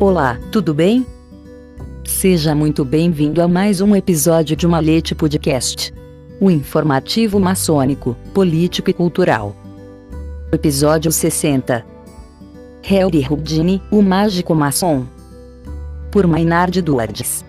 Olá, tudo bem? Seja muito bem-vindo a mais um episódio de Malete Podcast. O informativo maçônico, político e cultural. Episódio 60. Harry Houdini, o mágico maçom. Por Maynard Duardes.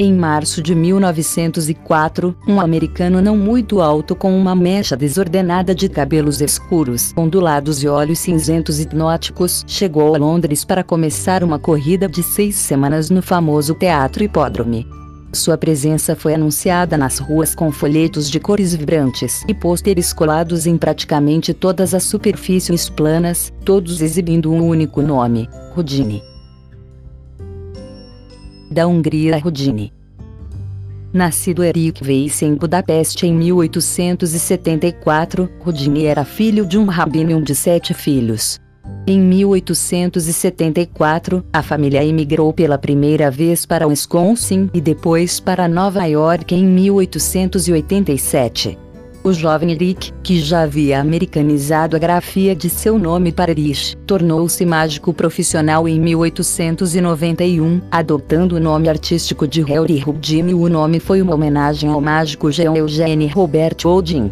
Em março de 1904, um americano não muito alto com uma mecha desordenada de cabelos escuros, ondulados e olhos cinzentos hipnóticos, chegou a Londres para começar uma corrida de seis semanas no famoso Teatro Hipódromo. Sua presença foi anunciada nas ruas com folhetos de cores vibrantes e pôsteres colados em praticamente todas as superfícies planas, todos exibindo um único nome: Houdini da Hungria Rudini. Nascido Eric Weiss em Budapeste em 1874, Rudini era filho de um rabino de sete filhos. Em 1874, a família emigrou pela primeira vez para Wisconsin e depois para Nova York em 1887. O jovem Eric, que já havia americanizado a grafia de seu nome para Erich, tornou-se mágico profissional em 1891, adotando o nome artístico de Harry Houdini. O nome foi uma homenagem ao mágico Jean Eugene Robert Houdin.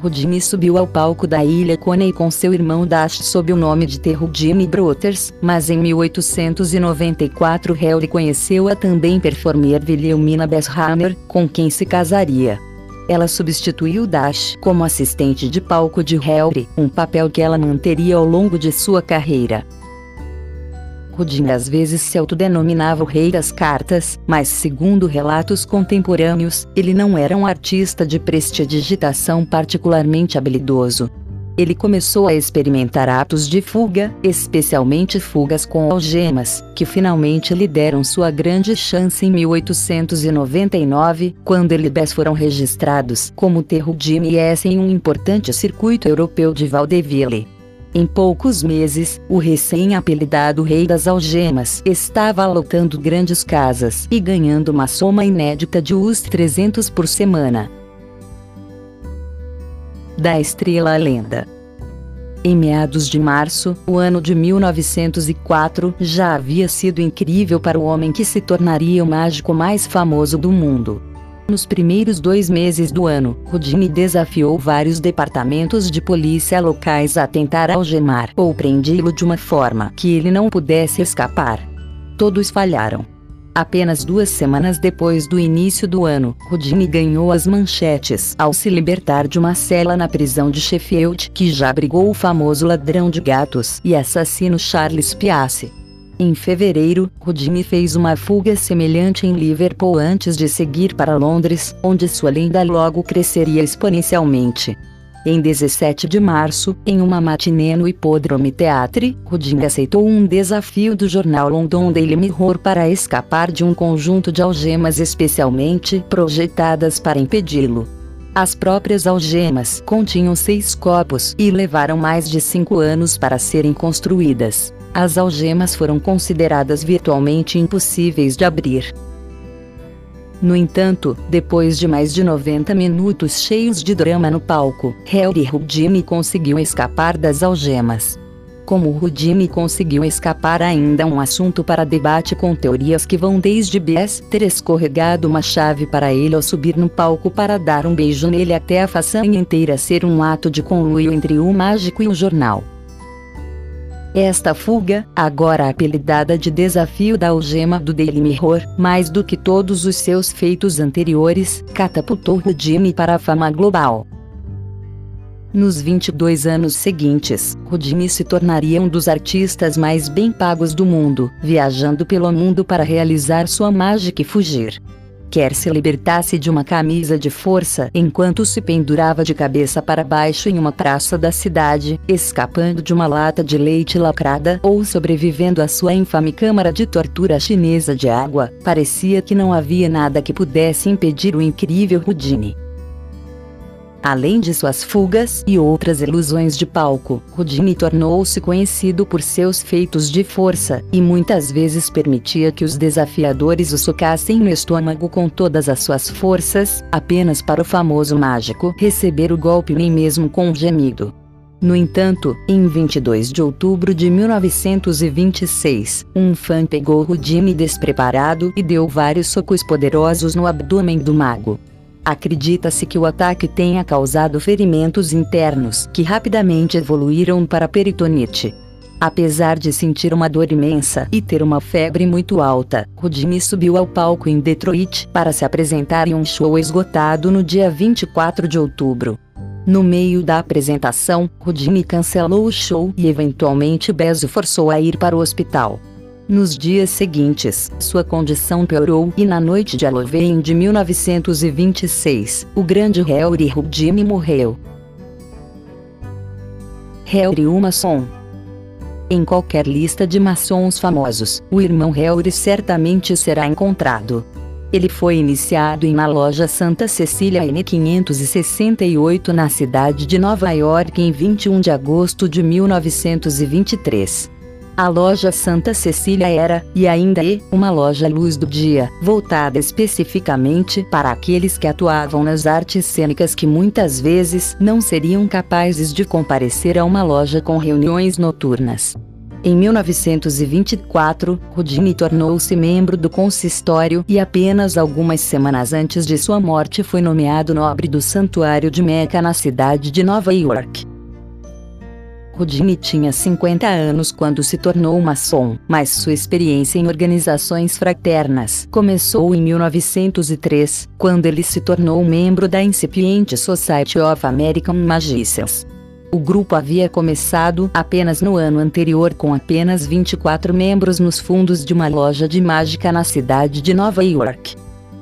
Houdini subiu ao palco da Ilha Coney com seu irmão Dash sob o nome de The Houdini Brothers, mas em 1894 Harry conheceu a também performer Wilhelmina Besshammer, com quem se casaria. Ela substituiu Dash como assistente de palco de Harry, um papel que ela manteria ao longo de sua carreira. Rudin às vezes se autodenominava o rei das cartas, mas segundo relatos contemporâneos, ele não era um artista de prestidigitação particularmente habilidoso. Ele começou a experimentar atos de fuga, especialmente fugas com algemas, que finalmente lhe deram sua grande chance em 1899, quando eles foram registrados como Terro de MS em um importante circuito europeu de Vaudeville. Em poucos meses, o recém-apelidado Rei das Algemas estava alocando grandes casas e ganhando uma soma inédita de US 300 por semana da estrela lenda. Em meados de março, o ano de 1904 já havia sido incrível para o homem que se tornaria o mágico mais famoso do mundo. Nos primeiros dois meses do ano, Houdini desafiou vários departamentos de polícia locais a tentar algemar ou prendê-lo de uma forma que ele não pudesse escapar. Todos falharam. Apenas duas semanas depois do início do ano, Houdini ganhou as manchetes ao se libertar de uma cela na prisão de Sheffield que já abrigou o famoso ladrão de gatos e assassino Charles Piace. Em fevereiro, Houdini fez uma fuga semelhante em Liverpool antes de seguir para Londres, onde sua lenda logo cresceria exponencialmente. Em 17 de março, em uma matinê no Hippodrome Theatre, Houdini aceitou um desafio do jornal London Daily Mirror para escapar de um conjunto de algemas especialmente projetadas para impedi-lo. As próprias algemas continham seis copos e levaram mais de cinco anos para serem construídas. As algemas foram consideradas virtualmente impossíveis de abrir. No entanto, depois de mais de 90 minutos cheios de drama no palco, Harry Houdini conseguiu escapar das algemas. Como Houdini conseguiu escapar ainda um assunto para debate com teorias que vão desde Bess ter escorregado uma chave para ele ao subir no palco para dar um beijo nele até a façanha inteira ser um ato de conluio entre o mágico e o jornal. Esta fuga, agora apelidada de desafio da algema do Daily Mirror, mais do que todos os seus feitos anteriores, catapultou Houdini para a fama global. Nos 22 anos seguintes, Houdini se tornaria um dos artistas mais bem pagos do mundo, viajando pelo mundo para realizar sua mágica e fugir quer se libertasse de uma camisa de força enquanto se pendurava de cabeça para baixo em uma praça da cidade, escapando de uma lata de leite lacrada ou sobrevivendo à sua infame câmara de tortura chinesa de água, parecia que não havia nada que pudesse impedir o incrível Houdini. Além de suas fugas e outras ilusões de palco, Houdini tornou-se conhecido por seus feitos de força, e muitas vezes permitia que os desafiadores o socassem no estômago com todas as suas forças, apenas para o famoso mágico receber o golpe nem mesmo com um gemido. No entanto, em 22 de outubro de 1926, um fã pegou Houdini despreparado e deu vários socos poderosos no abdômen do mago. Acredita-se que o ataque tenha causado ferimentos internos que rapidamente evoluíram para peritonite. Apesar de sentir uma dor imensa e ter uma febre muito alta, Houdini subiu ao palco em Detroit para se apresentar em um show esgotado no dia 24 de outubro. No meio da apresentação, Houdini cancelou o show e eventualmente Bezo forçou a ir para o hospital. Nos dias seguintes, sua condição piorou e na noite de Halloween de 1926, o grande Harry Houdini morreu. Harry o maçom Em qualquer lista de maçons famosos, o irmão Harry certamente será encontrado. Ele foi iniciado em uma loja Santa Cecília N568 na cidade de Nova York em 21 de agosto de 1923. A loja Santa Cecília era, e ainda é, uma loja luz do dia, voltada especificamente para aqueles que atuavam nas artes cênicas que muitas vezes não seriam capazes de comparecer a uma loja com reuniões noturnas. Em 1924, Houdini tornou-se membro do consistório e apenas algumas semanas antes de sua morte foi nomeado nobre do Santuário de Meca na cidade de Nova York. Houdini tinha 50 anos quando se tornou maçom, mas sua experiência em organizações fraternas começou em 1903, quando ele se tornou membro da incipiente Society of American Magicians. O grupo havia começado apenas no ano anterior com apenas 24 membros nos fundos de uma loja de mágica na cidade de Nova York.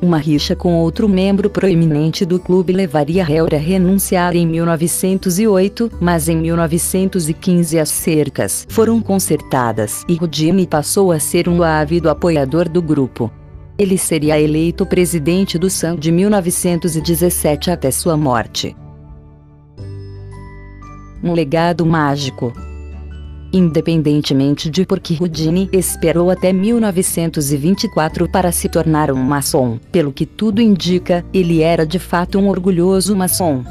Uma rixa com outro membro proeminente do clube levaria Hell a renunciar em 1908, mas em 1915 as cercas foram consertadas e Houdini passou a ser um ávido apoiador do grupo. Ele seria eleito presidente do SAM de 1917 até sua morte um legado mágico. Independentemente de por que Houdini esperou até 1924 para se tornar um maçom, pelo que tudo indica, ele era de fato um orgulhoso maçom.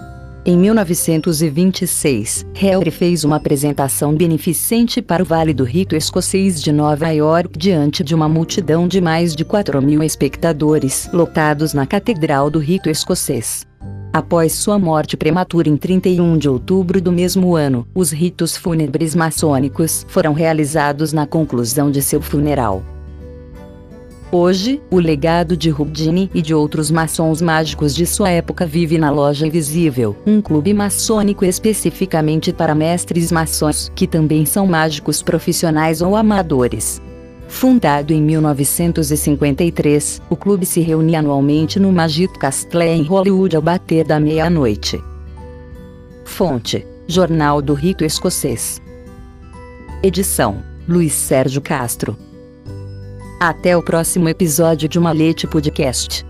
Em 1926, Harry fez uma apresentação beneficente para o Vale do Rito Escocês de Nova York diante de uma multidão de mais de 4 mil espectadores lotados na Catedral do Rito Escocês. Após sua morte prematura em 31 de outubro do mesmo ano, os ritos fúnebres maçônicos foram realizados na conclusão de seu funeral. Hoje, o legado de Houdini e de outros maçons mágicos de sua época vive na Loja Invisível, um clube maçônico especificamente para mestres maçons, que também são mágicos profissionais ou amadores. Fundado em 1953, o clube se reunia anualmente no Magic Castle em Hollywood ao bater da meia-noite. Fonte: Jornal do Rito Escocês. Edição: Luiz Sérgio Castro. Até o próximo episódio de Malete Podcast.